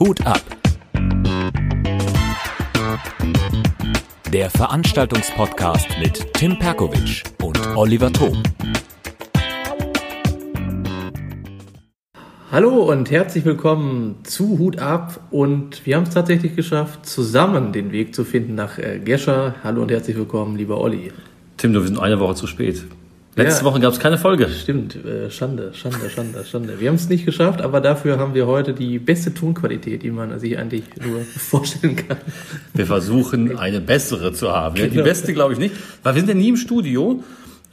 Hut ab. Der Veranstaltungspodcast mit Tim Perkovic und Oliver Thom. Hallo und herzlich willkommen zu Hut ab und wir haben es tatsächlich geschafft, zusammen den Weg zu finden nach äh, Gescher. Hallo und herzlich willkommen, lieber Olli. Tim, du, wir sind eine Woche zu spät. Letzte Ja. Woche gab es keine Folge. Stimmt, äh, Schande, Schande, Schande, Schande. Wir haben es nicht geschafft, aber dafür haben wir heute die beste Tonqualität, die man sich eigentlich nur vorstellen kann. Wir versuchen, eine bessere zu haben. Die Genau. beste glaube ich nicht, weil wir sind ja nie im Studio.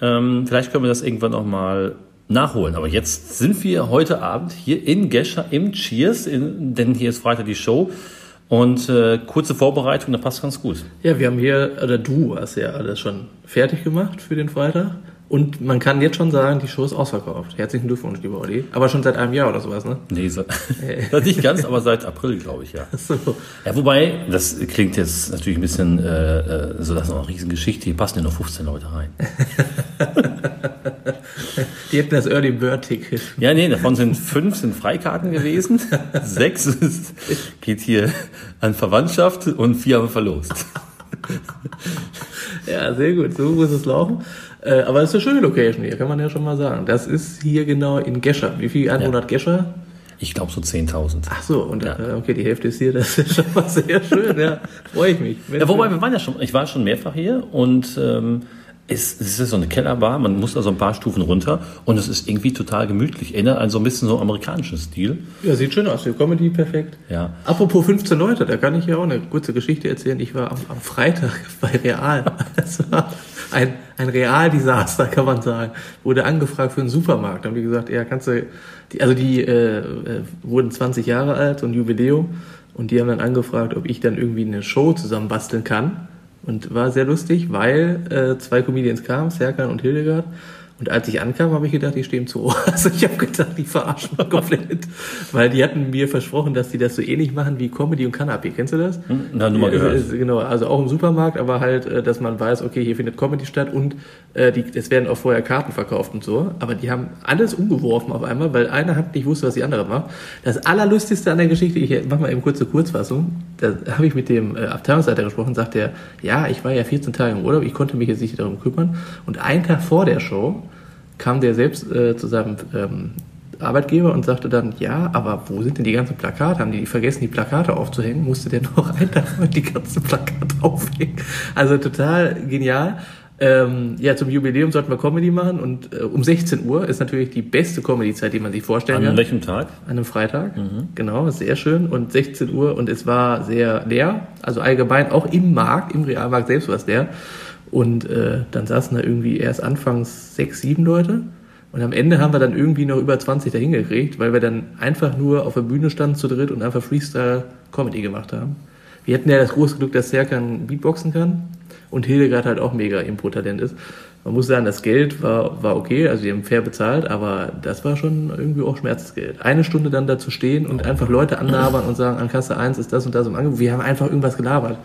Ähm, vielleicht können wir das irgendwann noch mal nachholen. Aber jetzt sind wir heute Abend hier in Gescher im Cheers, in, denn hier ist Freitag die Show. Und äh, kurze Vorbereitung, da passt ganz gut. Ja, wir haben hier, oder du hast ja alles schon fertig gemacht für den Freitag. Und man kann jetzt schon sagen, die Show ist ausverkauft. Herzlichen Glückwunsch, lieber Olli. Aber schon seit einem Jahr oder sowas, ne? Nee, so, das nicht ganz, aber seit April, glaube ich, ja. So. Ja, wobei, das klingt jetzt natürlich ein bisschen äh, äh, so, das ist noch eine Geschichte. Hier passen ja nur 15 Leute rein. Die hätten das Early Bird Ticket. Ja, nee, davon sind fünf sind Freikarten gewesen. Sechs ist, geht hier an Verwandtschaft und vier haben wir verlost. Ja, sehr gut. So muss es laufen. Äh, aber es ist eine schöne Location hier, kann man ja schon mal sagen. Das ist hier genau in Gescher. Wie viel Einwohner hat Gescher? Ich glaube so 10.000. Ach so, und Ja. äh, okay, die Hälfte ist hier. Das ist schon mal sehr schön. Ja, freue ich mich. Ja, wobei wir waren ja schon, ich war schon mehrfach hier und ähm, es, es ist so eine Kellerbar, man muss da so ein paar Stufen runter und es ist irgendwie total gemütlich. Erinnert an so ein bisschen so amerikanischen Stil. Ja, sieht schön aus. Für Comedy perfekt. Ja. Apropos 15 Leute, da kann ich ja auch eine kurze Geschichte erzählen. Ich war am, am Freitag bei Real. Das war ein, ein Real-Desaster, kann man sagen. Wurde angefragt für einen Supermarkt. Da haben die gesagt, ja, kannst du, die, also die äh, äh, wurden 20 Jahre alt, so ein Jubiläum. Und die haben dann angefragt, ob ich dann irgendwie eine Show zusammen basteln kann. Und war sehr lustig, weil äh, zwei Comedians kamen, Serkan und Hildegard. Und als ich ankam, habe ich gedacht, die stehen zu. Also ich habe gedacht, die verarschen mich komplett. Weil die hatten mir versprochen, dass die das so ähnlich machen wie Comedy und Canapé. Kennst du das? Na, nur mal gehört. es- Genau, also auch im Supermarkt, aber halt, äh, dass man weiß, okay, hier findet Comedy statt und äh, die, es werden auch vorher Karten verkauft und so. Aber die haben alles umgeworfen auf einmal, weil einer hat nicht wusste, was die andere macht. Das Allerlustigste an der Geschichte, ich mach mal eben kurze Kurzfassung, da habe ich mit dem äh, Abteilungsleiter gesprochen, sagt er, ja, ich war ja 14 Tage im Urlaub, ich konnte mich jetzt nicht darum kümmern. Und einen Tag vor der Show kam der selbst äh, zu seinem ähm, Arbeitgeber und sagte dann, ja, aber wo sind denn die ganzen Plakate? Haben die vergessen, die Plakate aufzuhängen? Musste der noch einen Tag die ganzen Plakate aufhängen? Also total genial. Ähm, ja, zum Jubiläum sollten wir Comedy machen und äh, um 16 Uhr ist natürlich die beste Comedy-Zeit, die man sich vorstellen An kann. welchem Tag? An einem Freitag, genau, ist sehr schön. Und 16 Uhr und es war sehr leer. Also allgemein auch im Markt, im Realmarkt selbst war es leer. Und äh, dann saßen da irgendwie erst anfangs sechs, sieben Leute. Und am Ende haben wir dann irgendwie noch über 20 dahin gekriegt, weil wir dann einfach nur auf der Bühne standen zu dritt und einfach Freestyle-Comedy gemacht haben. Wir hatten ja das große Glück, dass Serkan Beatboxen kann und Hildegard halt auch mega Impro-Talent ist. Man muss sagen, das Geld war, war okay, also die haben fair bezahlt, aber das war schon irgendwie auch Schmerzensgeld. Eine Stunde dann da zu stehen und einfach Leute anlabern und sagen, an Kasse 1 ist das und das im Angebot. Wir haben einfach irgendwas gelabert.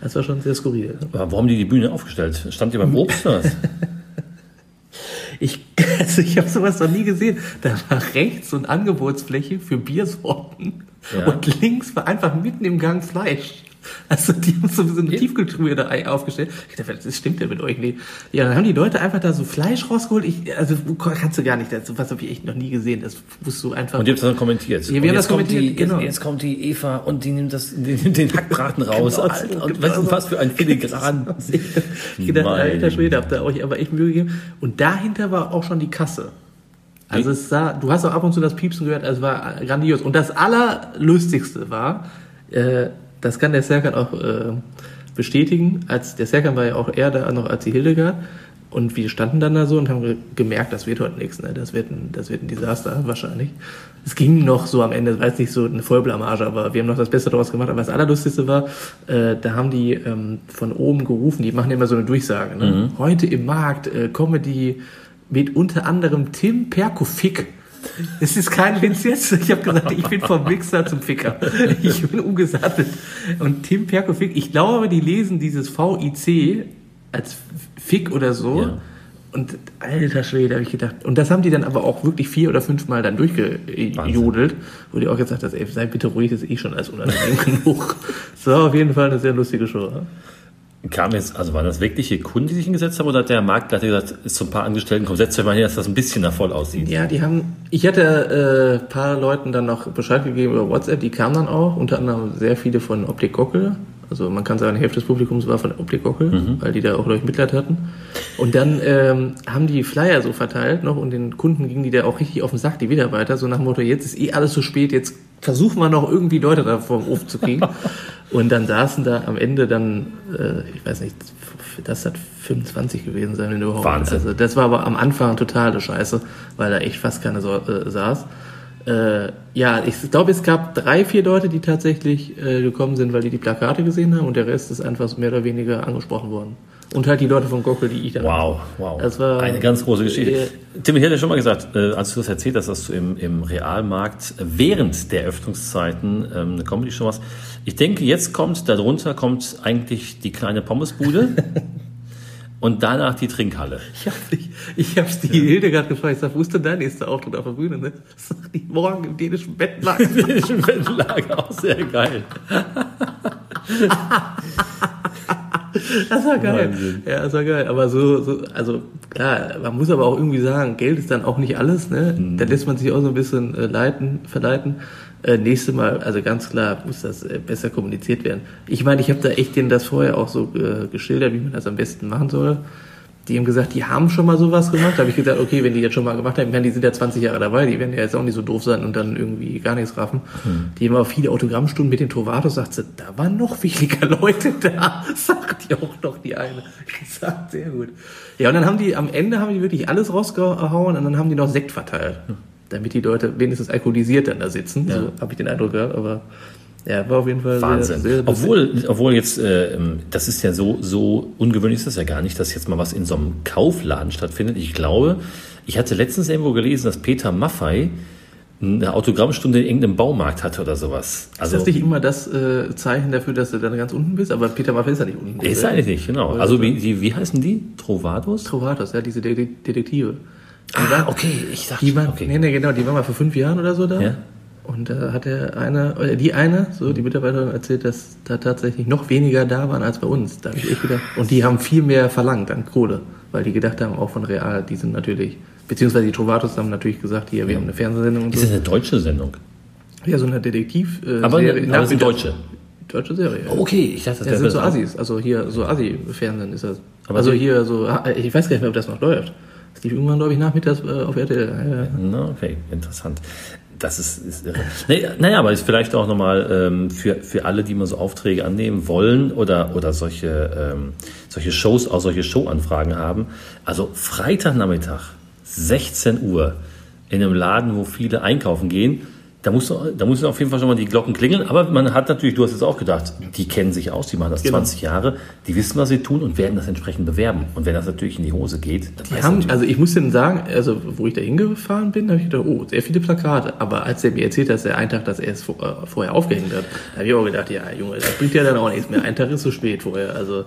Das war schon sehr skurril. Aber haben die die Bühne aufgestellt? Stand ihr beim Obst oder was? Ich, also ich habe sowas noch nie gesehen. Da war rechts so eine Angebotsfläche für Biersorten Ja. und links war einfach mitten im Gang Fleisch. Also die haben so eine Tiefkühltruhe da aufgestellt. Ich dachte, das stimmt ja mit euch nicht. Ja, dann haben die Leute einfach da so Fleisch rausgeholt. Ich, also kannst du gar nicht. Das, was habe ich echt noch nie gesehen. Das musst du einfach. Und ihr habt das dann kommentiert. Ja, wir Und haben jetzt das kommt kommentiert, die, genau. jetzt, kommt die Eva und die nimmt das, die nimmt den Hackbraten raus. Genau, und, genau, und weißt du, genau. was für ein Filigran. ich gedacht, alter Schwede, habt ihr euch aber echt Mühe gegeben. Und dahinter war auch schon die Kasse. Also es sah, du hast auch ab und zu das Piepsen gehört, also es war grandios. Und das Allerlustigste war, äh, das kann der Serkan auch äh, bestätigen, als der Serkan war ja auch eher da noch als die Hildegard. Und wir standen dann da so und haben ge- gemerkt, das wird heute nichts, ne? Das wird ein, das wird ein Desaster wahrscheinlich. Es ging noch so am Ende, jetzt nicht so eine Vollblamage, aber wir haben noch das Beste daraus gemacht. Aber das Allerlustigste war, äh, da haben die ähm, von oben gerufen, die machen immer so eine Durchsage. Ne? Heute im Markt äh, Comedy mit unter anderem Tim Perkofik. Es ist kein Witz jetzt. Ich habe gesagt, ich bin vom Mixer zum Ficker. Ich bin umgesattelt. Und Tim Perkofik, ich glaube, die lesen dieses VIC als Fick oder so. Ja. Und alter Schwede, habe ich gedacht. Und das haben die dann aber auch wirklich vier oder fünf Mal dann durchgejodelt, wo die auch gesagt haben, ey, sei bitte ruhig, das ist eh schon alles unangenehm genug. So, auf jeden Fall eine sehr lustige Show. Kam jetzt, also waren das wirkliche Kunden, die sich hingesetzt haben, oder hat der Marktleiter gesagt, ist zu ein paar Angestellten, komm, setzt euch mal hin, dass das ein bisschen da voll aussieht? Ja, die haben, ich hatte äh, paar Leuten dann noch Bescheid gegeben über WhatsApp, die kamen dann auch, unter anderem sehr viele von Optik Gockel. Also man kann sagen, die Hälfte des Publikums war von Optik Gockel, mhm. weil die da auch durch Mitleid hatten. Und dann ähm, haben die Flyer so verteilt noch und den Kunden gingen die da auch richtig auf den Sack, die Mitarbeiter, so nach dem Motto, jetzt ist eh alles zu spät, jetzt versuchen wir noch irgendwie Leute da vom Ofen zu kriegen. und dann saßen da am Ende dann, äh, ich weiß nicht, das hat 25 gewesen sein, wenn überhaupt. Wahnsinn. Also das war aber am Anfang totale Scheiße, weil da echt fast keine so äh, saß. Äh, ja, ich glaube, es gab drei, vier Leute, die tatsächlich äh, gekommen sind, weil die die Plakate gesehen haben und der Rest ist einfach mehr oder weniger angesprochen worden. Und halt die Leute von Gockel, die ich da Wow, wow. Das war eine ganz große Geschichte. Äh, Tim, ich hatte schon mal gesagt, äh, als du das erzählt hast, dass du im, im Realmarkt während der Öffnungszeiten ähm, eine Comedy-Show machst. Ich denke, jetzt kommt, darunter kommt eigentlich die kleine Pommesbude und danach die Trinkhalle. Ich habe ich hab's die Hildegard gefragt, ich sag, wo ist denn dein nächster Auftritt auf der Bühne? Ne? Sag die morgen im dänischen Bettlager. Dänischen Bettlager, auch sehr geil. Das war geil. Wahnsinn. Ja, das war geil. Aber so, so, also klar, man muss aber auch irgendwie sagen, Geld ist dann auch nicht alles, ne? Mhm. Da lässt man sich auch so ein bisschen äh, leiten, verleiten. Äh, nächste Mal, also ganz klar, muss das äh, besser kommuniziert werden. Ich meine, ich habe da echt denen das vorher auch so äh, geschildert, wie man das am besten machen soll. Die haben gesagt, die haben schon mal sowas gemacht. Da habe ich gesagt, okay, wenn die jetzt schon mal gemacht haben, ich meine, die sind ja 20 Jahre dabei, die werden ja jetzt auch nicht so doof sein und dann irgendwie gar nichts raffen. Die haben auch viele Autogrammstunden mit den Trovatos, sagt sie, da waren noch weniger Leute da, sagt die auch noch die eine. Ich sag, sehr gut. Ja, und dann haben die, am Ende haben die wirklich alles rausgehauen und dann haben die noch Sekt verteilt. Damit die Leute wenigstens alkoholisiert dann da sitzen. Ja. So habe ich den Eindruck gehabt, aber ja, war auf jeden Fall Wahnsinn. sehr, sehr obwohl, obwohl jetzt, äh, das ist ja so, so ungewöhnlich ist das ja gar nicht, dass jetzt mal was in so einem Kaufladen stattfindet. Ich glaube, ich hatte letztens irgendwo gelesen, dass Peter Maffei eine Autogrammstunde in irgendeinem Baumarkt hatte oder sowas. Also, ist das nicht immer das äh, Zeichen dafür, dass du dann ganz unten bist? Aber Peter Maffei ist ja nicht unten. ist eigentlich nicht, genau. Also wie, die, wie heißen die? Trovados? Trovatos, ja, diese De De Detektive. Ah, okay, ich dachte, Die waren, okay. nee, nee, genau, die waren mal vor fünf Jahren oder so da. Ja. Und da hat der eine, oder die eine, so die Mitarbeiterin erzählt, dass da tatsächlich noch weniger da waren als bei uns. Da habe ich echt gedacht. Und die haben viel mehr verlangt an Kohle, weil die gedacht haben, auch von Real, die sind natürlich, beziehungsweise die Trovatos haben natürlich gesagt, hier, wir haben eine Fernsehsendung und Ist so. das eine deutsche Sendung? Ja, so eine Detektiv. Äh, Aber, Serie, aber das ist eine deutsche. Deutsche Serie. ja. Okay, ich dachte, Ja, das sind so Assis, also hier so Assi-Fernsehen ist das. Aber also hier so, ah, ich weiß gar nicht mehr, ob das noch läuft. Lief irgendwann, glaube ich, nachmittags äh, auf RTL. Ja, ja. Na, okay, interessant. Das ist, ist irre. Nee, naja, aber ist vielleicht auch nochmal ähm, für, für alle, die mal so Aufträge annehmen wollen oder, oder solche, ähm, solche Shows, auch solche Showanfragen haben. Also Freitagnachmittag, 16 Uhr, in einem Laden, wo viele einkaufen gehen, da muss, da muss auf jeden Fall schon mal die Glocken klingeln. Aber man hat natürlich, du hast es auch gedacht, die kennen sich aus, die machen das Genau. 20 Jahre, die wissen, was sie tun und werden das entsprechend bewerben. Und wenn das natürlich in die Hose geht, dann Die haben, also ich muss denen sagen, also wo ich da hingefahren bin, habe ich gedacht, oh, sehr viele Plakate. Aber als er mir erzählt hat, dass er einen Tag, dass er es vor, äh, vorher aufgehängt hat, da habe ich auch gedacht, ja, Junge, das bringt ja dann auch nichts mehr. Ein Tag ist zu spät vorher. Also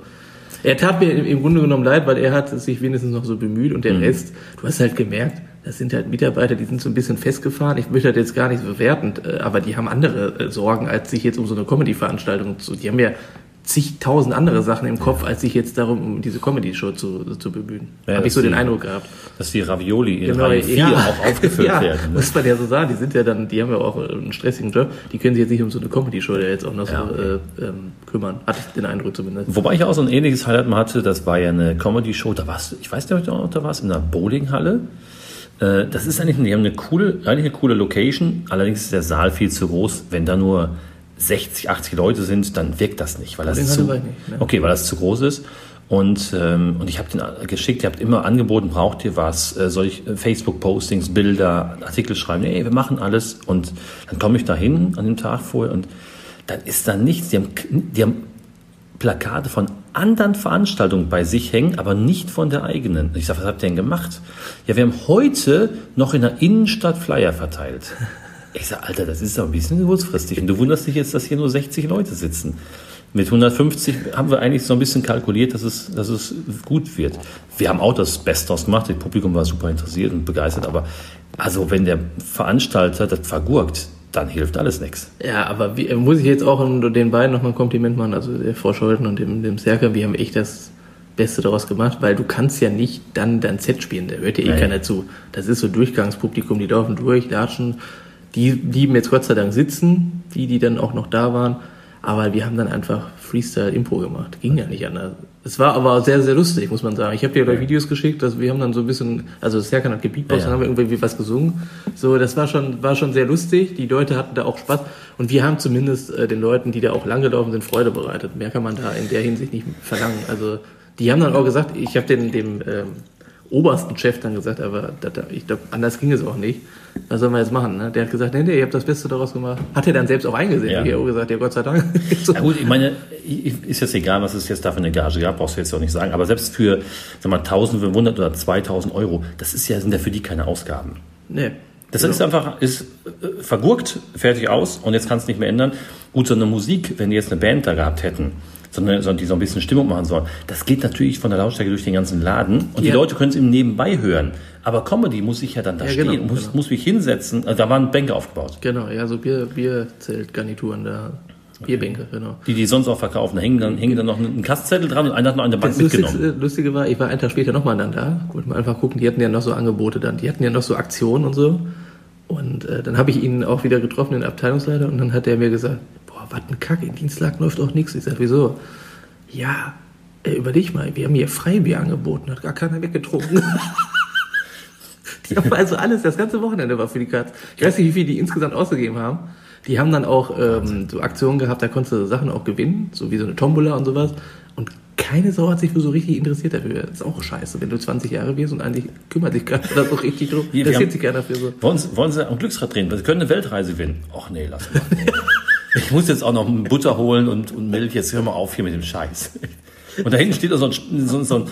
er tat mir im im Grunde genommen leid, weil er hat sich wenigstens noch so bemüht und der Rest, du hast halt gemerkt, das sind halt Mitarbeiter, die sind so ein bisschen festgefahren. Ich möchte das jetzt gar nicht so bewertend, äh, aber die haben andere äh, Sorgen, als sich jetzt um so eine Comedy-Veranstaltung zu. Die haben ja zigtausend andere Sachen im Kopf, als sich jetzt darum, um diese Comedy-Show zu, zu bemühen. Ja, Habe ich so den die- Eindruck gehabt. dass die Ravioli in Genau, Reihe 4 ja. auch aufgeführt ja, werden. Ne? Muss man ja so sagen, die sind ja dann, die haben ja auch einen stressigen Job, die können sich jetzt nicht um so eine Comedy-Show ja jetzt auch noch Ja, so äh, ähm, kümmern. Hatte ich den Eindruck zumindest. Wobei ich auch so ein ähnliches Highlight mal hatte, das war ja eine Comedy-Show, da warst ich weiß nicht, ob du da warst, in einer Bowlinghalle. Äh, Das ist eigentlich, die haben eine coole, eigentlich eine coole Location, allerdings ist der Saal viel zu groß. Wenn da nur 60, 80 Leute sind, dann wirkt das nicht, weil das zu, nicht, ne? okay, weil das zu groß ist. Und, ähm, und ich habe den geschickt, ihr habt immer angeboten, braucht ihr was, äh, soll ich äh, Facebook-Postings, Bilder, Artikel schreiben, nee, wir machen alles. Und dann komme ich da hin an dem Tag vorher und dann ist da nichts. Die haben, die haben Plakate von anderen Veranstaltungen bei sich hängen, aber nicht von der eigenen. Ich sage, was habt ihr denn gemacht? Ja, wir haben heute noch in der Innenstadt Flyer verteilt. Ich sage, Alter, das ist doch ein bisschen kurzfristig. Und du wunderst dich jetzt, dass hier nur 60 Leute sitzen. Mit 150 haben wir eigentlich so ein bisschen kalkuliert, dass es, dass es gut wird. Wir haben auch das Beste draus gemacht. Das Publikum war super interessiert und begeistert. Aber also wenn der Veranstalter das vergurkt, dann hilft alles nichts. Ja, aber wie, muss ich jetzt auch den beiden nochmal ein Kompliment machen, also der Frau Scholten und dem, dem Serker, wir haben echt das Beste daraus gemacht, weil du kannst ja nicht dann dein Set spielen, da hört ja eh Nein. keiner zu. Das ist so Durchgangspublikum, die laufen durch, latschen, die blieben jetzt Gott sei Dank sitzen, die, die dann auch noch da waren, aber wir haben dann einfach Freestyle-Impro gemacht, ging ja nicht anders. Es war aber sehr, sehr lustig, muss man sagen. Ich habe dir gleich Videos geschickt, dass wir haben dann so ein bisschen, also Serkan hat gebeatboxt, Ja, ja. dann haben wir irgendwie was gesungen. So, das war schon, war schon sehr lustig. Die Leute hatten da auch Spaß. Und wir haben zumindest äh, den Leuten, die da auch lang gelaufen sind, Freude bereitet. Mehr kann man da in der Hinsicht nicht verlangen. Also, die haben dann auch gesagt, ich habe den, dem ähm, obersten Chef dann gesagt, aber da, da, ich glaube, anders ging es auch nicht. Was sollen wir jetzt machen? Ne? Der hat gesagt, nee, nee, ihr habt das Beste daraus gemacht. Hat er dann selbst auch eingesehen. Ja. Ich habe auch gesagt, ja, Gott sei Dank. so. Ja gut, ich meine, ist jetzt egal, was es jetzt da für eine Gage gab, brauchst du jetzt auch nicht sagen. Aber selbst für, sag mal, 1500 oder 2000 Euro, das ist ja, sind ja für die keine Ausgaben. Nee. Das ist einfach, ist äh, vergurkt, fertig aus und jetzt kannst du nicht mehr ändern. Gut, so eine Musik, wenn die jetzt eine Band da gehabt hätten, sondern so, die so ein bisschen Stimmung machen sollen, das geht natürlich von der Lautstärke durch den ganzen Laden und die Ja. Leute können es eben nebenbei hören. Aber Comedy muss ich ja dann da Ja, stehen, genau, muss, genau. muss mich hinsetzen. Also da waren Bänke aufgebaut. Genau, ja, so Bier, Bierzeltgarnituren da. Bierbänke, genau. Die, die sonst auch verkaufen, da hängen dann, hängen dann noch ein Kastzettel dran und einer hat noch an der Bank Das Lustige, mitgenommen. Lustige war, ich war einen Tag später nochmal dann da, wollte mal einfach gucken, die hatten ja noch so Angebote dann, die hatten ja noch so Aktionen und so. Und äh, dann habe ich ihn auch wieder getroffen, den Abteilungsleiter, und dann hat er mir gesagt, was ein Kack, in Dienstag läuft auch nichts. Ich sag, wieso? Ja, äh, überleg mal, wir haben hier Freibier angeboten, hat gar keiner weggetrunken. die haben also alles, das ganze Wochenende war für die Katz. Ich weiß nicht, wie viel die insgesamt ausgegeben haben. Die haben dann auch ähm, so Aktionen gehabt, da konntest du Sachen auch gewinnen, so wie so eine Tombola und sowas. Und keine Sau hat sich für so richtig interessiert dafür. Das ist auch scheiße, wenn du 20 Jahre wirst und eigentlich kümmert sich keiner da so richtig drum. Hier, Interessiert haben- sich keiner für so. Wollen Sie, wollen Sie am Glücksrad drehen? Sie können eine Weltreise gewinnen. Och nee, lass mal. Ich muss jetzt auch noch Butter holen und, und Milch. Jetzt hör mal auf hier mit dem Scheiß. Und da hinten steht so ein, so, so, ein,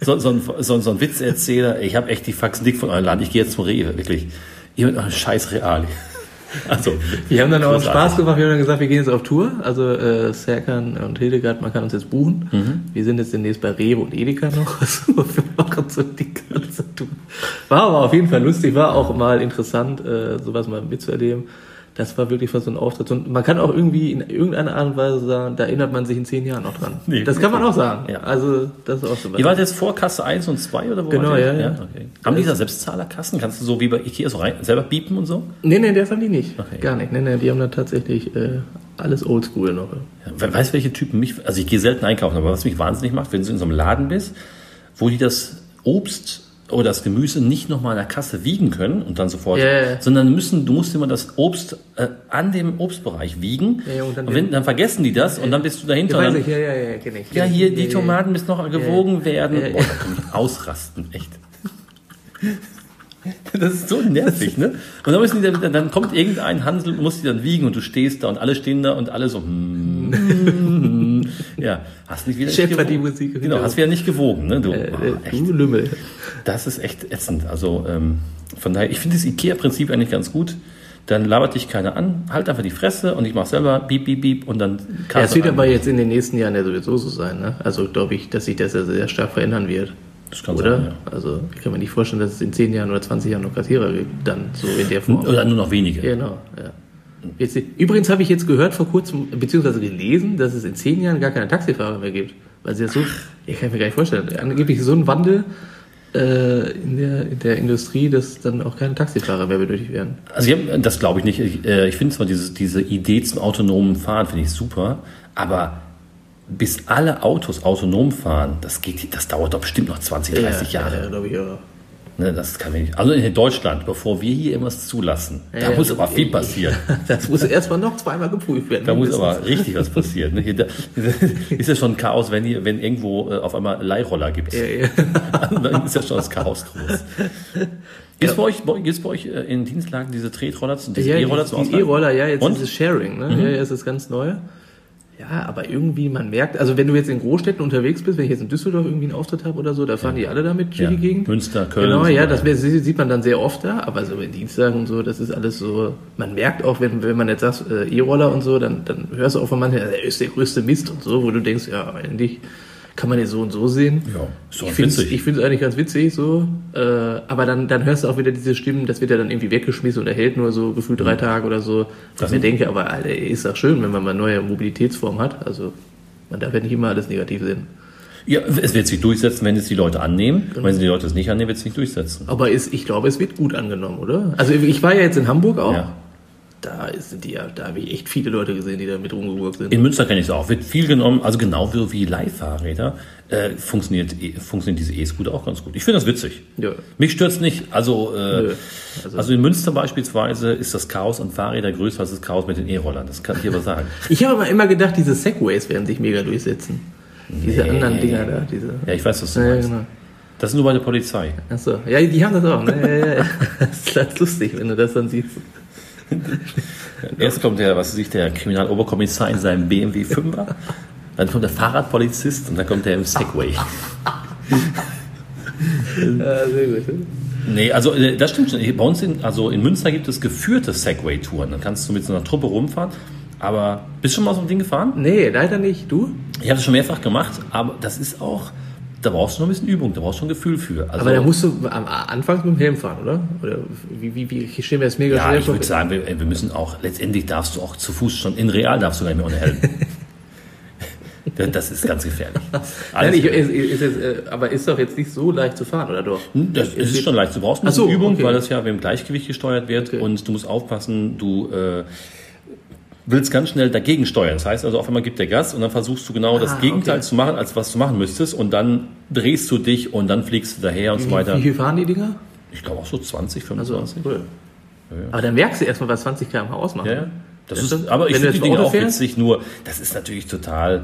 so, so, ein, so, so ein Witzerzähler. Ich habe echt die Faxen dick von eurem Land. Ich gehe jetzt zum Rewe, wirklich. Ihr mit eurem Scheiß Real. Also, Wir haben dann auch. Spaß gemacht, wir haben dann gesagt, wir gehen jetzt auf Tour. Also äh, Serkan und Hildegard, man kann uns jetzt buchen. Mhm. Wir sind jetzt demnächst bei Rewe und Edeka noch. Also wir machen so die ganze Tour. War aber auf jeden Fall lustig, war auch mal interessant, äh, sowas mal mitzuerleben. Das war wirklich fast so ein Auftritt. Und man kann auch irgendwie in irgendeiner Art und Weise sagen, da erinnert man sich in zehn Jahren noch dran. Nee. das kann man auch sagen. Ja. Also das ist auch so was. Ihr wart jetzt vor Kasse 1 und 2 oder wo? Genau, ja, ja. okay. Haben die da Selbstzahlerkassen? Kannst du so wie bei Ikea so rein, selber biepen und so? Nee, nee, das haben die nicht. Okay. Gar nicht. Nee, nee, die haben da tatsächlich äh, alles oldschool noch. Ja, wer weiß, welche Typen mich, also ich gehe selten einkaufen, aber was mich wahnsinnig macht, wenn du in so einem Laden bist, wo die das Obst oder das Gemüse nicht nochmal an der Kasse wiegen können und dann sofort, Ja, ja, ja. sondern müssen, du musst immer das Obst äh, an dem Obstbereich wiegen Ja, ja, und dann und wenn, dann vergessen die das und dann bist du dahinter. Ja, dann, ja, ja, ja, kenn ich. ja, kenn hier, die Ja, ja. Tomaten müssen noch gewogen werden. Ja, ja. Boah, da kann ich ausrasten, echt. Das ist so nervig, ne? Und dann müssen die dann, dann kommt irgendein Hansel und muss die dann wiegen und du stehst da und alle stehen da und alle so, hm, ja, hast nicht wieder nicht die. Musik Genau, hast wieder nicht gewogen, ne? Du, Äh, echt. du Lümmel. Das ist echt ätzend. Also ähm, von daher, ich finde das IKEA-Prinzip eigentlich ganz gut. Dann labert dich keiner an, halt einfach die Fresse und ich mach selber beep, beep, beep und dann Ja, es wird aber jetzt in den nächsten Jahren ja sowieso so sein. Ne? Also glaube ich, dass sich das ja sehr stark verändern wird. Das kann Oder? sein, ja. Also ich kann mir nicht vorstellen, dass es in 10 Jahren oder 20 Jahren noch Kassierer gibt, dann so in der Form. Oder nur noch wenige. Genau, ja. Jetzt, übrigens habe ich jetzt gehört vor kurzem, beziehungsweise gelesen, dass es in 10 Jahren gar keine Taxifahrer mehr gibt. Weil sie das so, ich kann mir gar nicht vorstellen, angeblich so ein Wandel äh, in, der, in der Industrie, dass dann auch keine Taxifahrer mehr benötigt werden. Also hab, das glaube ich nicht. Ich, äh, ich finde zwar diese, diese Idee zum autonomen Fahren finde ich super, aber bis alle Autos autonom fahren, das geht, das dauert doch bestimmt noch 20, 30 Ja, Jahre. Ja, glaube ich auch. Ne, das kann man nicht. Also in Deutschland, bevor wir hier irgendwas zulassen, da Ja, muss ja. aber viel passieren. Das muss erstmal noch zweimal geprüft werden. Da muss aber richtig was passieren. Ne? Hier, da, ist ja schon Chaos, wenn, hier, wenn irgendwo äh, auf einmal Leihroller gibt. Ja, ja. Dann ist ja schon das Chaos groß. Gibt es bei euch, bei- euch äh, in Dienstlagen diese Tretroller, diese Ja, E-Roller die, zum die Ausleihen? E-Roller, ja, jetzt Und? Mhm. dieses Sharing, ne? Ja, ja, ist das ganz neu. Ja, aber irgendwie, man merkt, also wenn du jetzt in Großstädten unterwegs bist, wenn ich jetzt in Düsseldorf irgendwie einen Auftritt habe oder so, da fahren die alle damit durch Ja. die Gegend. Münster, Köln. Genau, ja, das wär- sieht man dann sehr oft da, aber so in Dienstagen und so, das ist alles so, man merkt auch, wenn, wenn man jetzt sagt, äh, E-Roller und so, dann, dann hörst du auch von manchen, ja, der ist der größte Mist und so, wo du denkst, ja, eigentlich kann man jetzt so und so sehen. Ja, ist doch ich finde witzig. ich finde es eigentlich ganz witzig so, äh, aber dann, dann hörst du auch wieder diese Stimmen, das wird ja dann irgendwie weggeschmissen und er hält nur so gefühlt drei Tage oder so. Das ich mir denke, aber Alter, ist doch schön, wenn man mal neue Mobilitätsformen hat. Also man darf ja nicht immer alles negativ sehen. Ja, es wird sich durchsetzen, wenn es die Leute annehmen. Wenn sie die Leute es nicht annehmen, wird es sich nicht durchsetzen. Aber ist, ich glaube, es wird gut angenommen, oder? Also ich war ja jetzt in Hamburg auch. Ja. Da sind die ja, da habe ich echt viele Leute gesehen, die da mit rumgewurkt sind. In Münster kenne ich es auch. Wird viel genommen, also genau wie, wie Leihfahrräder, äh, funktioniert, e- diese E-Scooter auch ganz gut. Ich finde das witzig. Ja. Mich stört's nicht. Also, äh, Nö. also, in Münster beispielsweise ist das Chaos an Fahrrädern größer als das Chaos mit den E-Rollern. Das kann ich aber sagen. Ich habe aber immer gedacht, diese Segways werden sich mega durchsetzen. Diese Nee. anderen Dinger da, diese. Ja, ich weiß, was du Ja, meinst. genau. Das ist nur bei der Polizei. Achso, ja, die haben das auch. Ne? Ja, ja, ja. Das ist ganz lustig, wenn du das dann siehst. Erst kommt der, was weiß ich, der Kriminaloberkommissar in seinem BMW 5er. Dann kommt der Fahrradpolizist und dann kommt der im Segway. Ja, sehr gut. Nee, also äh, das stimmt schon. Bei uns in, also in Münster gibt es geführte Segway-Touren. Dann kannst du mit so einer Truppe rumfahren. Aber bist du schon mal so ein Ding gefahren? Nee, leider nicht. Du? Ich habe das schon mehrfach gemacht, aber das ist auch, da brauchst du noch ein bisschen Übung, da brauchst du schon ein Gefühl für. Also, Aber da musst du am Anfang mit dem Helm fahren, oder? Oder wie, wie, wie ich stelle mir das mega ja, schwer ich vor. würde sagen, wir, wir müssen auch, letztendlich darfst du auch zu Fuß schon, in real darfst du gar nicht mehr ohne Helm. Das- ist ganz gefährlich. Nein, ich, ist, ist, jetzt, äh, aber ist doch jetzt nicht so leicht zu fahren, oder doch? Das, es ist schon leicht. Du brauchst ein Ach so, Übung, okay. weil das ja mit dem Gleichgewicht gesteuert wird Okay. und du musst aufpassen, du äh, willst ganz schnell dagegen steuern. Das heißt also, auf einmal gibt der Gas und dann versuchst du genau Ah, das Gegenteil okay. zu machen, als was du machen müsstest und dann drehst du dich und dann fliegst du daher und so weiter. Wie viel fahren die Dinger? Ich glaube auch so 20, Also, 25. cool. Aber dann merkst du erstmal, was 20 km/h ausmacht. Ja, ja. Das Ist aber ich finde die Dinge auch fährst? witzig, nur das ist natürlich total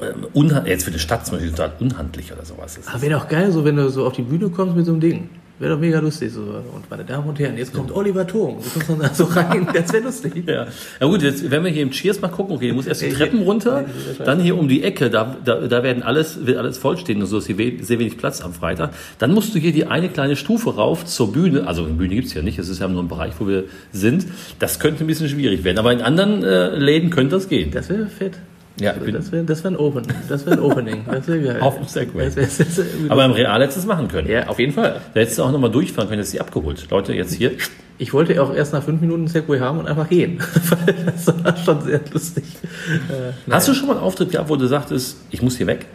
ähm, unha jetzt für die Stadt zum Beispiel total unhandlich oder sowas. Das Aber wäre doch geil, so wenn du so auf die Bühne kommst mit so einem Ding. Wäre doch mega lustig. So. Und meine Damen und Herren, jetzt kommt Oliver Thom. Du kommst dann da so rein. Das wäre lustig. Ja. ja gut, jetzt wenn wir hier im Cheers mal gucken, okay, du musst erst die Treppen runter, dann hier um die Ecke, da, da, da werden alles, wird alles vollstehen und so ist hier sehr wenig Platz am Freitag. Dann musst du hier die eine kleine Stufe rauf zur Bühne, also eine Bühne gibt's ja nicht, es ist ja nur ein Bereich, wo wir sind. Das könnte ein bisschen schwierig werden, aber in anderen äh, Läden könnte das gehen. Das wäre fett. Ja, ich bin, Das wäre das wär ein Open. Das wäre ein Opening. Das wäre geil. Auf dem Segway. Aber im Real hättest du es machen können. ja, auf jeden Fall. Da hättest du auch nochmal durchfahren können, jetzt sie abgeholt. Leute, jetzt hier. Ich wollte auch erst nach fünf Minuten Segway haben und einfach gehen. Das war schon sehr lustig. Äh, Hast du schon mal einen Auftritt gehabt, wo du sagtest, ich muss hier weg?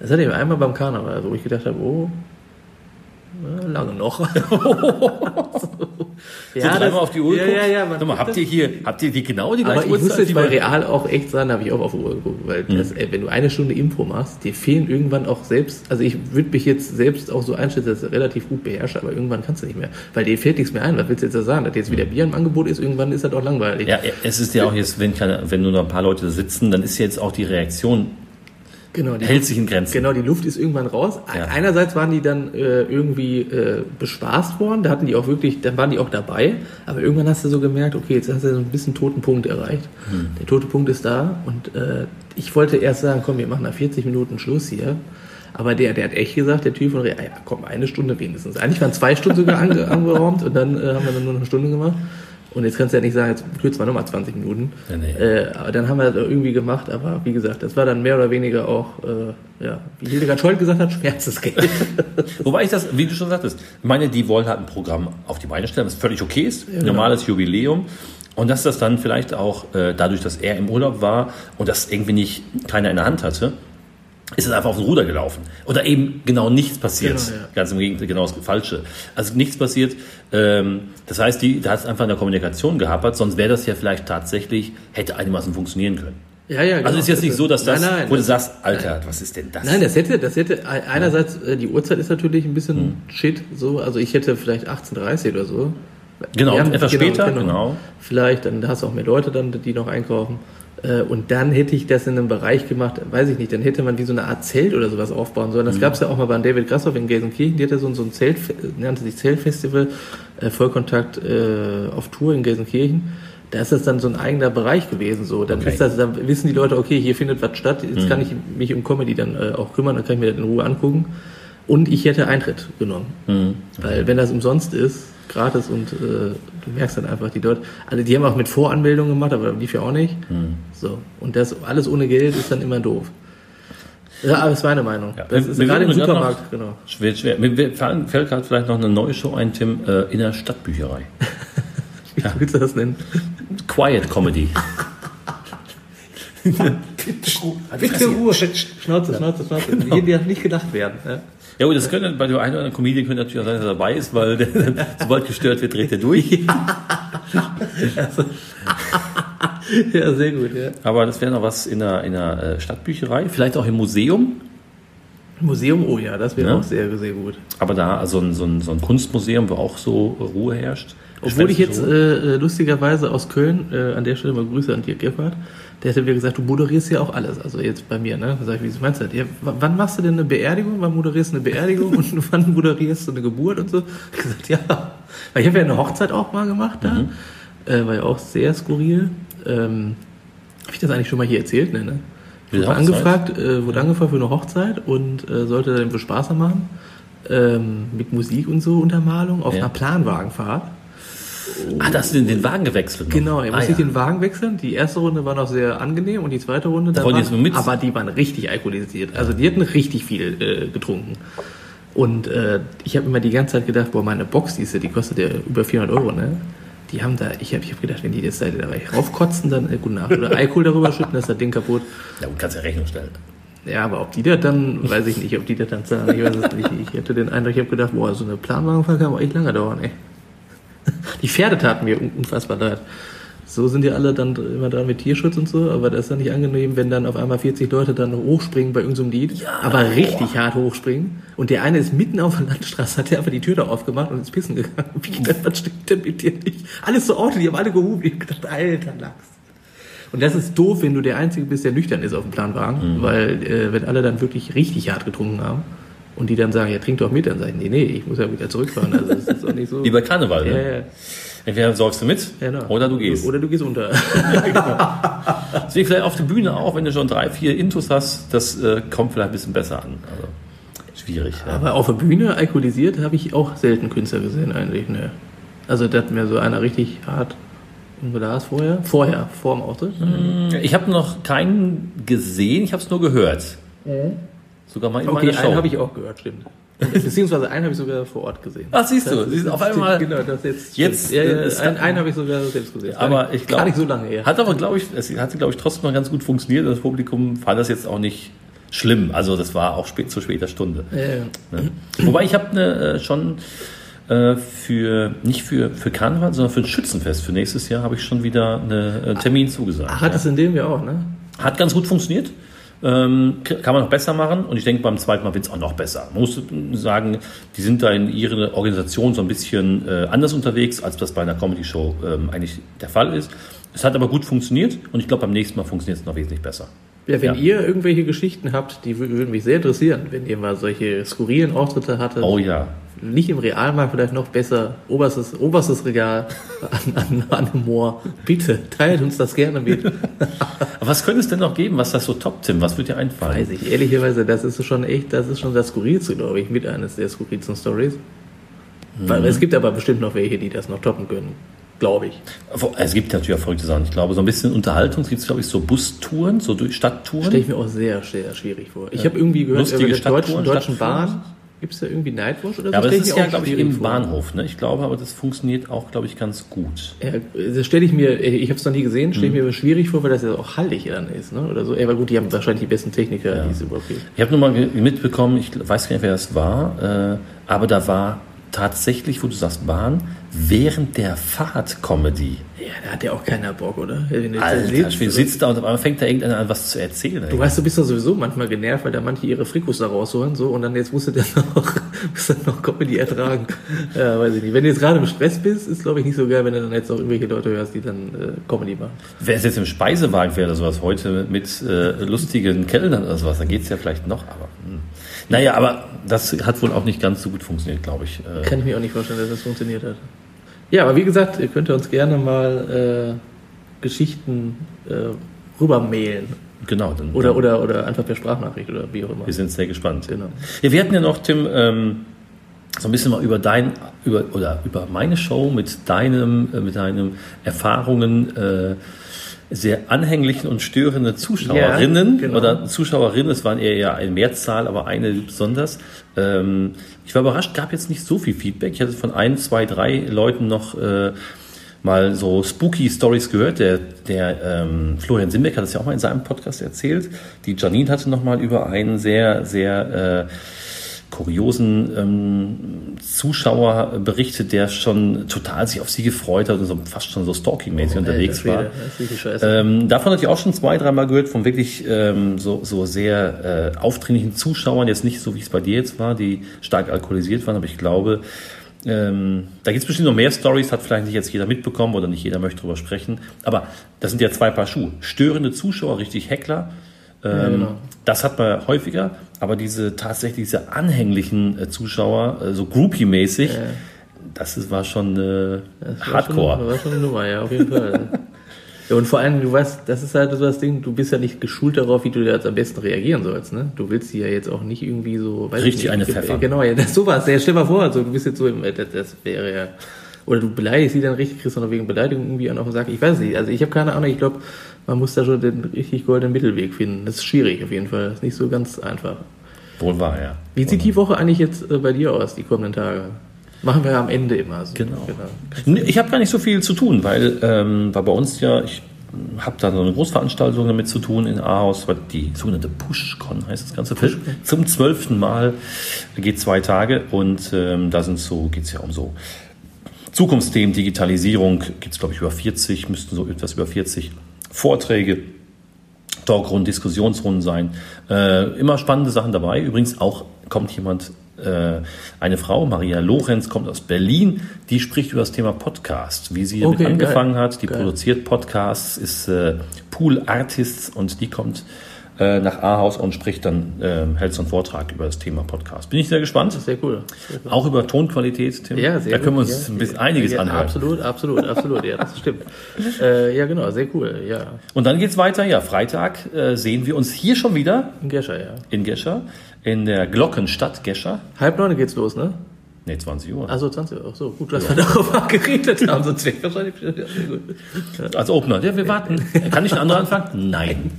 Das hatte ich einmal beim Karneval, wo ich gedacht habe, oh, lange noch. So dreimal auf die Uhr ja, ja, ja, Sag mal, habt ihr hier, habt ihr die genau die Aber gleiche ich muss jetzt bei Real auch echt sagen, da habe ich auch auf die Uhr geguckt, weil das, ey, wenn du eine Stunde Impro machst, dir fehlen irgendwann auch selbst, also ich würde mich jetzt selbst auch so einschätzen, dass ich relativ gut beherrsche, aber irgendwann kannst du nicht mehr, weil dir fällt nichts mehr ein. Was willst du jetzt da sagen? Dass jetzt wieder Bier im Angebot ist, irgendwann ist das auch langweilig. Ja, es ist ja auch jetzt, wenn, wenn nur noch ein paar Leute sitzen, dann ist jetzt auch die Reaktion, Genau, die hält sich in Grenzen. Genau, die Luft ist irgendwann raus. Ja. Einerseits waren die dann äh, irgendwie äh, bespaßt worden, da hatten die auch wirklich, dann waren die auch dabei, aber irgendwann hast du so gemerkt, okay, jetzt hast du so ein bisschen toten Punkt erreicht. Hm. Der tote Punkt ist da und äh, ich wollte erst sagen, komm, wir machen nach 40 Minuten Schluss hier. Aber der, der hat echt gesagt, der Typ von Real, ja komm, eine Stunde wenigstens. Eigentlich waren zwei Stunden sogar ange, anberaumt und dann äh, haben wir dann nur eine Stunde gemacht. Und jetzt kannst du ja nicht sagen, jetzt kürzen wir nochmal 20 Minuten. Ja, nee. Äh, aber dann haben wir das irgendwie gemacht, aber wie gesagt, das war dann mehr oder weniger auch, äh, ja, wie Hildegard Scholl gesagt hat, Schmerzensgeld. Wobei ich das, wie du schon sagtest, meine, die wollen halt ein Programm auf die Beine stellen, was völlig okay ist, normales Jubiläum. Und dass das dann vielleicht auch äh, dadurch, dass er im Urlaub war und das irgendwie nicht keiner in der Hand hatte, ist es einfach auf den Ruder gelaufen. Oder eben genau nichts passiert. Genau, ja. Ganz im Gegenteil, genau das Falsche. Also nichts passiert. Ähm, das heißt, die, da hat es einfach in der Kommunikation gehapert, sonst wäre das ja vielleicht tatsächlich, hätte einigermaßen funktionieren können. ja, ja, genau. Also ist jetzt nicht so, dass das, Nein, nein, wo du das- sagst, Alter, was ist denn das? Nein, das hätte, das hätte, einerseits, äh, die Uhrzeit ist natürlich ein bisschen Hm. shit, so, also ich hätte vielleicht 18.30 oder so. Genau, etwas später, genau. Vielleicht, dann hast du auch mehr Leute dann, die noch einkaufen. Äh, Und dann hätte ich das in einem Bereich gemacht, weiß ich nicht, dann hätte man wie so eine Art Zelt oder sowas aufbauen sollen. Das gab es ja auch mal bei David Grassoff in Gelsenkirchen, die hatte so, ein- so ein Zelt, nannte sich Zeltfestival, äh, Vollkontakt äh, auf Tour in Gelsenkirchen. Da ist das dann so ein eigener Bereich gewesen. So, dann Okay. ist das, dann wissen die Leute, okay, hier findet was statt. Jetzt kann ich mich um Comedy dann äh, auch kümmern, dann kann ich mir das in Ruhe angucken. Und ich hätte Eintritt genommen, weil wenn das umsonst ist, gratis und äh, du merkst dann einfach die Leute, also die haben auch mit Voranmeldung gemacht, aber lief ja auch nicht. So und das alles ohne Geld ist dann immer doof. Ja, aber das ist meine Meinung. Ja, Das wir- ist gerade im Supermarkt, noch- genau. Schwer, schwer. Mir mir fällt gerade vielleicht noch eine neue Show ein, Tim, äh, in der Stadtbücherei. Wie willst du das nennen? Quiet Comedy. Bitte Ruhe. Schnauze, Schnauze, Schnauze. Hier darf nicht gedacht werden. Ja? Ja, gut, das könnte bei dem einen oder anderen Comedian könnte natürlich auch sein, dass er dabei ist, weil der, sobald gestört wird, dreht er durch. ja, sehr gut. Ja. Aber das wäre noch was in der, in der äh, Stadtbücherei, vielleicht auch im Museum. Museum, oh ja, das wäre Ja. auch sehr, sehr gut. Aber da so ein, so ein, so ein Kunstmuseum, wo auch so Ruhe herrscht. Obwohl ich jetzt äh, äh, lustigerweise aus Köln, äh, an der Stelle mal Grüße an Dirk Gebhardt, der hätte mir gesagt, du moderierst ja auch alles, also jetzt bei mir, ne? Da Sag ich, wie meinst du das? Ja, wann machst du denn eine Beerdigung? Wann moderierst du eine Beerdigung und wann moderierst du eine Geburt und so? Ich gesagt, ja. Weil ich habe ja eine Hochzeit auch mal gemacht da, äh, war ja auch sehr skurril. Ähm, habe ich das eigentlich schon mal hier erzählt? Ne, ne? Wie Wurde angefragt, äh, wurde angefragt für eine Hochzeit und äh, sollte dann für Spaß machen. Ähm, mit Musik und so Untermalung auf Ja. einer Planwagenfahrt. Ah, da hast du den, Wagen gewechselt. noch. Genau, er ah, musste ja. den Wagen wechseln. Die erste Runde war noch sehr angenehm und die zweite Runde, da waren, mit- aber die waren richtig alkoholisiert. Also die hatten richtig viel äh, getrunken. Und äh, ich habe immer die ganze Zeit gedacht, boah, meine Box, die, ist, ja- die kostet ja über 400 Euro, ne? Die haben da, ich habe ich hab gedacht, wenn die jetzt da raufkotzen, dann äh, gute Nacht. Oder Alkohol darüber schütten, dann ist das Ding kaputt. Ja, du kannst ja Rechnung stellen. Ja, aber ob die das dann, weiß ich nicht, ob die das dann zahlen, ich weiß es nicht. Ich hatte den Eindruck, ich habe gedacht, boah, so eine Planwagenfahrt kann aber echt lange dauern, ey. Die Pferde taten mir un- unfassbar leid. So sind ja alle dann immer dran mit Tierschutz und so, aber das ist dann nicht angenehm, wenn dann auf einmal 40 Leute dann hochspringen bei irgendeinem Lied, aber richtig hart hochspringen. Und der eine ist mitten auf der Landstraße, hat der einfach die Tür da aufgemacht und ist pissen gegangen. Wie ich dachte, was stimmt denn mit dir nicht? Alles so Auto, die haben alle gehupt. Ich hab gedacht, alter Lachs. Und das ist doof, wenn du der Einzige bist, der nüchtern ist auf dem Planwagen, weil äh, wenn alle dann wirklich richtig hart getrunken haben und die dann sagen, ja, trink doch mit, dann sag ich, nee, nee, ich muss ja wieder zurückfahren. Also das ist auch nicht so. Wie bei Karneval, ja, ne? ja, Entweder sorgst du mit genau. oder du gehst. Oder du gehst unter. Deswegen vielleicht auf der Bühne auch, wenn du schon drei, vier Intos hast, das äh, kommt vielleicht ein bisschen besser an. Also, schwierig. Ja. Aber auf der Bühne alkoholisiert habe ich auch selten Künstler gesehen eigentlich. Ne. Also da hat mir so einer richtig hart. Und war das vorher? Vorher, vor dem Auftritt. Ich habe noch keinen gesehen, ich habe es nur gehört. Sogar mal in Okay, meiner Show. einen habe ich auch gehört, stimmt. Beziehungsweise einen habe ich sogar vor Ort gesehen. Ach, siehst du, Das siehst auf einmal- Genau, das jetzt. Jetzt, ja, ja, äh, einen, einen habe ich sogar selbst gesehen. Aber ich glaube, Gar nicht so lange her. Hat aber, glaube ich, es hatte, glaube ich, trotzdem noch ganz gut funktioniert. Das Publikum fand das jetzt auch nicht schlimm. Also das war auch spät, zu später Stunde. Ja, ja. Ne? Wobei ich habe ne, äh, schon äh, für nicht für für Karneval, sondern für ein Schützenfest für nächstes Jahr habe ich schon wieder einen Termin zugesagt. Ach, hat es in dem Jahr auch, ne? Hat ganz gut funktioniert. Ähm, kann man noch besser machen und ich denke, beim zweiten Mal wird es auch noch besser. Man muss sagen, die sind da in ihrer Organisation so ein bisschen äh, anders unterwegs, als das bei einer Comedy-Show ähm, eigentlich der Fall ist. Es hat aber gut funktioniert und ich glaube, beim nächsten Mal funktioniert es noch wesentlich besser. Ja, wenn Ja. ihr irgendwelche Geschichten habt, die wür- würden mich sehr interessieren, wenn ihr mal solche skurrilen Auftritte hattet. Oh ja. Nicht im Realmarkt, vielleicht noch besser. Oberstes, oberstes Regal an, an, an Humor. Bitte, teilt uns das gerne mit. Was könnte es denn noch geben, was das so top, Tim? Was wird dir einfallen? Weiß ich, ehrlicherweise, das ist schon echt, das ist schon das Skurrilste, glaube ich, mit eines der skurrilsten Stories. Weil es gibt aber bestimmt noch welche, die das noch toppen können. Glaube ich. Es gibt natürlich auch verrückte Sachen. Ich glaube, so ein bisschen Unterhaltung gibt es, glaube ich, so Bustouren, so durch Stadttouren. Stelle ich mir auch sehr, sehr schwierig vor. Ich habe irgendwie gehört, Lustige über der deutschen, deutschen. Bahn gibt es da irgendwie Nightwatch oder so? Ja, aber das ist ja, glaube ich, im. Bahnhof. Ne? Ich glaube aber, das funktioniert auch, glaube ich, ganz gut. Ja, das stelle ich mir, ich habe es noch nie gesehen, Mhm. stelle ich mir schwierig vor, weil das ja auch hallig dann ist, ne? Oder so. Ja, aber gut, die haben wahrscheinlich die besten Techniker, die es überhaupt gibt. Ich habe nur mal mitbekommen, ich weiß gar nicht, wer das war, äh, aber da war tatsächlich, wo du sagst Bahn, während der Fahrt Comedy. Ja, da hat ja auch keiner Bock, oder? Wenn du Alter, sitzt, Schwede, sitzt da und auf einmal fängt da irgendeiner an, was zu erzählen. Du weißt, du bist doch sowieso manchmal genervt, weil da manche ihre Frikos da rausholen, so, und dann jetzt musst du dann noch, musst dann noch Comedy ertragen. Ja, weiß ich nicht. Wenn du jetzt gerade im Stress bist, ist, glaube ich, nicht so geil, wenn du dann jetzt auch irgendwelche Leute hörst, die dann äh, Comedy machen. Wenn es jetzt im Speisewagen wäre oder sowas heute mit äh, lustigen Kellnern oder sowas, dann geht's ja vielleicht noch, aber. Naja, aber das hat wohl auch nicht ganz so gut funktioniert, glaube ich. Äh, Kann ich mir auch nicht vorstellen, dass das funktioniert hat. Ja, aber wie gesagt, ihr könnt uns gerne mal äh, Geschichten äh, rübermailen. genau. Dann, Oder, oder, oder einfach per Sprachnachricht oder wie auch immer. Wir sind sehr gespannt. Genau. Ja, wir hatten ja noch, Tim, ähm, so ein bisschen mal über dein, über, oder über meine Show mit deinem, äh, mit deinen Erfahrungen, äh, sehr anhänglichen und störende Zuschauerinnen Ja, genau. oder Zuschauerinnen, es waren eher ja eine Mehrzahl, aber eine besonders. Ähm, ich war überrascht, gab jetzt nicht so viel Feedback. Ich hatte von ein, zwei, drei Leuten noch äh, mal so spooky Stories gehört. Der, der ähm, Florian Simbeck hat es ja auch mal in seinem Podcast erzählt. Die Janine hatte noch mal über einen sehr, sehr äh, kuriosen ähm, Zuschauer berichtet, der schon total sich auf sie gefreut hat und so fast schon so stalking-mäßig unterwegs Alter war. Scheiße. Ähm, davon hatte ich auch schon zwei, dreimal gehört, von wirklich ähm, so, so sehr äh, aufdringlichen Zuschauern, jetzt nicht so, wie es bei dir jetzt war, die stark alkoholisiert waren, aber ich glaube, ähm, da gibt es bestimmt noch mehr Stories, hat vielleicht nicht jetzt jeder mitbekommen oder nicht jeder möchte drüber sprechen. Aber das sind ja zwei Paar Schuhe. Störende Zuschauer, richtig Heckler. Ähm, genau. Das hat man häufiger, aber diese tatsächlich diese anhänglichen äh, Zuschauer, äh, so Groupie-mäßig, Ja. das ist, war schon äh, Das war Hardcore. Schon, war schon eine Nummer, ja, auf jeden Fall. ja, und vor allem, du weißt, das ist halt so das Ding, du bist ja nicht geschult darauf, wie du jetzt am besten reagieren sollst, ne? Du willst sie ja jetzt auch nicht irgendwie so, Richtig ich eine nicht, pfeffern. Genau, ja, das, sowas. Ja, stell mal vor, also, du bist jetzt so im, das, das wäre ja, oder du beleidigst sie dann richtig, kriegst du noch wegen Beleidigung irgendwie an auf den Sack. Ich weiß nicht, also ich habe keine Ahnung, ich glaube, man muss da schon den richtig goldenen Mittelweg finden. Das ist schwierig auf jeden Fall, das ist nicht so ganz einfach. Wohl wahr, ja. Wie sieht die Woche eigentlich jetzt äh, bei dir aus, die kommenden Tage? Machen wir ja am Ende immer so. Genau. Nee, Ich habe gar nicht so viel zu tun, weil, ähm, weil bei uns ja, ich habe da so eine Großveranstaltung damit zu tun in Ahaus, die sogenannte PushCon heißt das Ganze. Zum zwölften Mal geht zwei Tage und ähm, da sind so, geht's ja um so Zukunftsthemen, Digitalisierung, gibt's glaube ich über 40, müssten so etwas über 40 Vorträge, Talkrunden, Diskussionsrunden sein. Äh, immer spannende Sachen dabei. Übrigens auch kommt jemand, äh, eine Frau, Maria Lorenz, kommt aus Berlin, die spricht über das Thema Podcast, wie sie damit Okay, angefangen geil. hat. Die Geil. produziert Podcasts, ist äh, Pool Artists und die kommt äh, nach Ahaus und spricht dann, äh, hält so einen Vortrag über das Thema Podcast. Bin ich sehr gespannt. Sehr cool. Sehr cool. Auch über Tonqualität, Tim. Ja, sehr da können wir uns ja. ein bisschen einiges ja, anhören. Absolut, absolut, absolut, ja, das stimmt. Äh, ja, genau, sehr cool, ja. Und dann geht's weiter. Ja, Freitag äh, sehen wir uns hier schon wieder In Gescher, ja. in Gescher, in der Glockenstadt Gescher. Halb neun geht's los, ne? Ne, 20 Uhr. Also 20 Uhr, ach so, gut, dass wir darauf geredet haben, sonst wäre wahrscheinlich ja, sehr gut. Als Opener. Ja, wir warten. Kann ich ein anderer anfangen? Nein.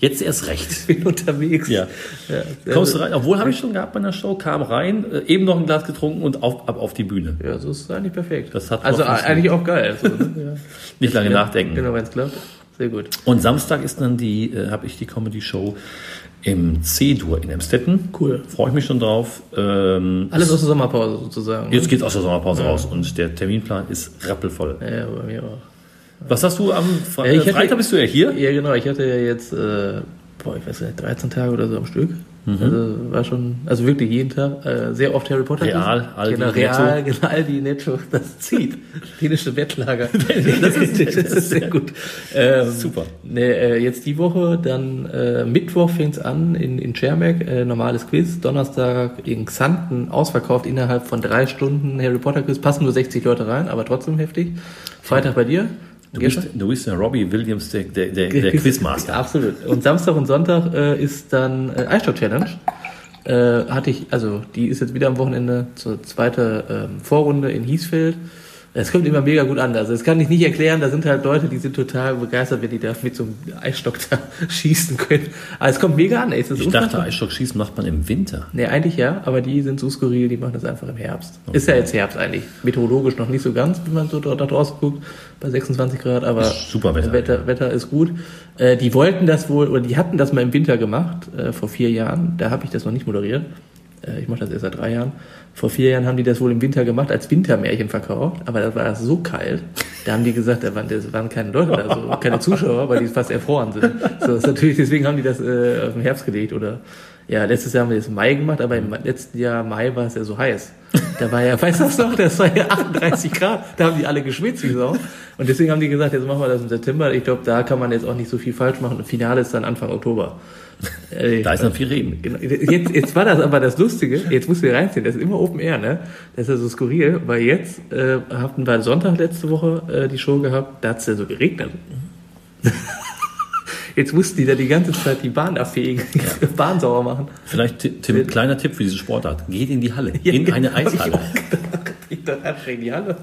Jetzt erst recht. Ich bin unterwegs. Ja. ja Kommst du rein? Obwohl habe ich schon gehabt bei einer Show, kam rein, äh, eben noch ein Glas getrunken und auf, ab auf die Bühne. Ja, so ist es eigentlich perfekt. Das hat also funktioniert. eigentlich auch geil. So, ne? ja. Nicht lange nachdenken. Genau, wenn es klappt. Sehr gut. Und Samstag ist dann die, äh, habe ich die Comedy-Show im C-Dur in Emstetten. Cool. Freue ich mich schon drauf. Ähm, Alles aus der Sommerpause sozusagen. ne? jetzt geht's aus der Sommerpause raus und der Terminplan ist rappelvoll. Ja, ja, bei mir auch. Was hast du am Fre Ja, ich hatte- Freitag bist du ja hier? Ja, genau. Ich hatte ja jetzt, äh, boah, ich weiß nicht, 13 Tage oder so am Stück. Also war schon, also wirklich jeden Tag, äh, sehr oft Harry Potter. Real. Aldi, genau, Real, genau, Aldi, Netto, das zieht. Dänische Bettlager. das, ist, das ist sehr gut. Ähm, Super. Ne, äh, jetzt die Woche, dann äh, Mittwoch fängt's an in, in Schermerk, äh, normales Quiz. Donnerstag in Xanten ausverkauft innerhalb von drei Stunden Harry Potter Quiz. Passen nur 60 Leute rein, aber trotzdem heftig. Freitag bei dir. Du bist, du bist der Robbie Williams, der, der, der, der Quizmaster. Absolut. Und Samstag und Sonntag äh, ist dann äh, Eisstock Challenge. Äh, hatte ich, also die ist jetzt wieder am Wochenende zur zweiten ähm, Vorrunde in Hiesfeld. Es kommt immer mega gut an. Also das kann ich nicht erklären. Da sind halt Leute, die sind total begeistert, wenn die da mit so einem Eisstock da schießen können. Aber es kommt mega an. Ey. Ich unfassbar. dachte, Eisstockschießen macht man im Winter. Nee, eigentlich ja, aber die sind so skurril, die machen das einfach im Herbst. Ist ja jetzt Herbst eigentlich. Meteorologisch noch nicht so ganz, wenn man so da, da draußen guckt, bei 26 Grad, aber Super Wetter. Wetter, Wetter ist gut. Äh, die wollten das wohl, oder die hatten das mal im Winter gemacht, äh, vor vier Jahren. Da habe ich das noch nicht moderiert. Äh, ich mache das erst seit drei Jahren. Vor vier Jahren haben die das wohl im Winter gemacht, als Wintermärchen verkauft, aber da war das so kalt. Da haben die gesagt, da waren, das waren keine Leute da, also keine Zuschauer, weil die fast erfroren sind. So, das ist natürlich, deswegen haben die das äh, auf den Herbst gelegt oder ja, letztes Jahr haben wir das im Mai gemacht, aber im letzten Jahr Mai war es ja so heiß. Da war ja, weißt du das noch, das war ja 38 Grad, da haben die alle geschwitzt wie Sau. Und deswegen haben die gesagt, jetzt machen wir das im September. Ich glaube, da kann man jetzt auch nicht so viel falsch machen. Und Finale ist dann Anfang Oktober. Äh, Da ist noch viel Regen. Genau. Jetzt, jetzt war das aber das Lustige, jetzt musst du reinziehen, das ist immer Open Air, ne? Das ist ja so skurril, weil jetzt äh, hatten wir Sonntag letzte Woche äh, die Show gehabt, da hat es ja so geregnet. Jetzt mussten die da die ganze Zeit die Bahn abfegen, die Bahn sauer machen. Vielleicht, Ti- Tim, kleiner Tipp für diese Sportart. Geht in die Halle. Ja, in eine ich Eishalle. anstrengend, die Halle.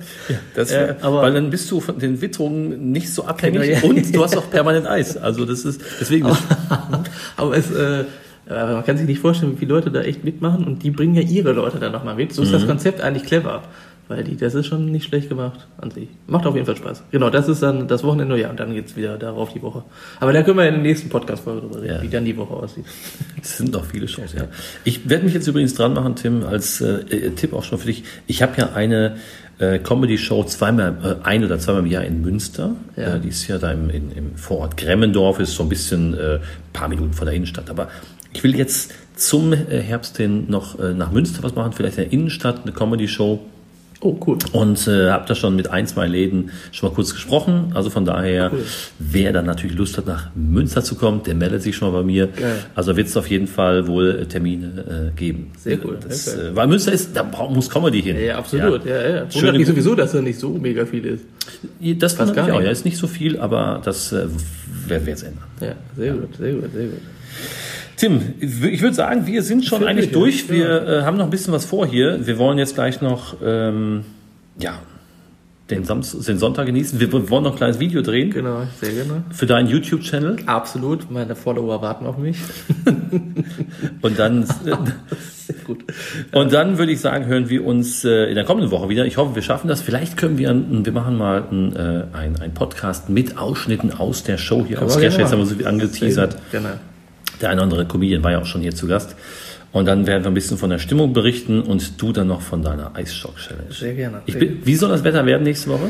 Das Äh, wär, aber- weil dann bist du von den Witterungen nicht so abhängig Genau, ja. und du hast auch permanent Eis. Also das ist deswegen. Aber es, äh, man kann sich nicht vorstellen, wie viele Leute da echt mitmachen und die bringen ja ihre Leute dann nochmal mit. So ist das Konzept eigentlich clever. Weil die, das ist schon nicht schlecht gemacht an sich. Macht auf jeden Fall Spaß. Genau, das ist dann das Wochenende, ja, und dann geht's wieder darauf die Woche. Aber da können wir in der nächsten Podcast-Folge drüber reden, Ja. wie dann die Woche aussieht. Es sind noch viele Shows, ja. Ich werde mich jetzt übrigens dran machen, Tim, als äh, äh, Tipp auch schon für dich. Ich habe ja eine äh, Comedy-Show zweimal, äh, ein oder zweimal im Jahr in Münster. Ja. Äh, die ist ja da im, in, im Vorort Gremmendorf, ist so ein bisschen äh, paar Minuten von der Innenstadt. Aber ich will jetzt zum äh, Herbst hin noch äh, nach Münster was machen, vielleicht in der Innenstadt eine Comedy-Show. Oh, cool. Und äh, habe da schon mit ein, zwei Läden schon mal kurz gesprochen. Also von daher, Cool. wer dann natürlich Lust hat, nach Münster zu kommen, der meldet sich schon mal bei mir. Geil. Also wird es auf jeden Fall wohl äh, Termine äh, geben. Sehr cool, Das, geil. äh, weil Münster ist, da muss Comedy hin. Ja, absolut. Ja, ja. Wundert Schöne- mich sowieso, dass da nicht so mega viel ist. Das fand gar ich auch. nicht. Ja, ist nicht so viel, aber das äh, werden wir jetzt ändern. Ja, sehr gut, sehr gut, sehr gut. Tim, ich würde sagen, wir sind schon Finde eigentlich ich, durch. ja. Wir äh, haben noch ein bisschen was vor hier. Wir wollen jetzt gleich noch, ähm, ja, den, Samstag, den Sonntag genießen. Wir wollen noch ein kleines Video drehen Genau, sehr gerne. für deinen YouTube-Channel. Absolut, meine Follower warten auf mich. Und dann, Sehr gut. und dann würde ich sagen, hören wir uns äh, in der kommenden Woche wieder. Ich hoffe, wir schaffen das. Vielleicht können wir, ein- wir machen mal ein, äh, ein, ein Podcast mit Ausschnitten aus der Show hier Können aus Sketch. Jetzt haben wir so angeteasert. Genau. Der eine oder andere Comedian war ja auch schon hier zu Gast. Und dann werden wir ein bisschen von der Stimmung berichten und du dann noch von deiner Eisschock-Challenge. Sehr gerne. Bin, wie soll das Wetter werden nächste Woche?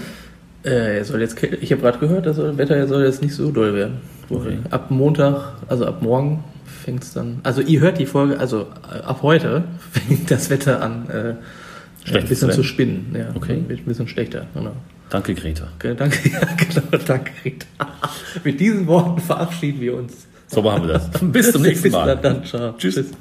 Äh, soll jetzt, ich habe gerade gehört, das Wetter soll jetzt nicht so doll werden. Okay. Ab Montag, also ab morgen fängt es dann. Also ihr hört die Folge, also äh, ab heute fängt das Wetter an, äh, ein bisschen zu spinnen. Ja, Okay. Wird ein bisschen schlechter. Genau. Danke, Greta. Okay, danke, ja, genau, danke, Rita. Mit diesen Worten verabschieden wir uns. So machen wir das. Bis zum nächsten Bis Mal. dann, dann ciao. Tschüss. Tschüss.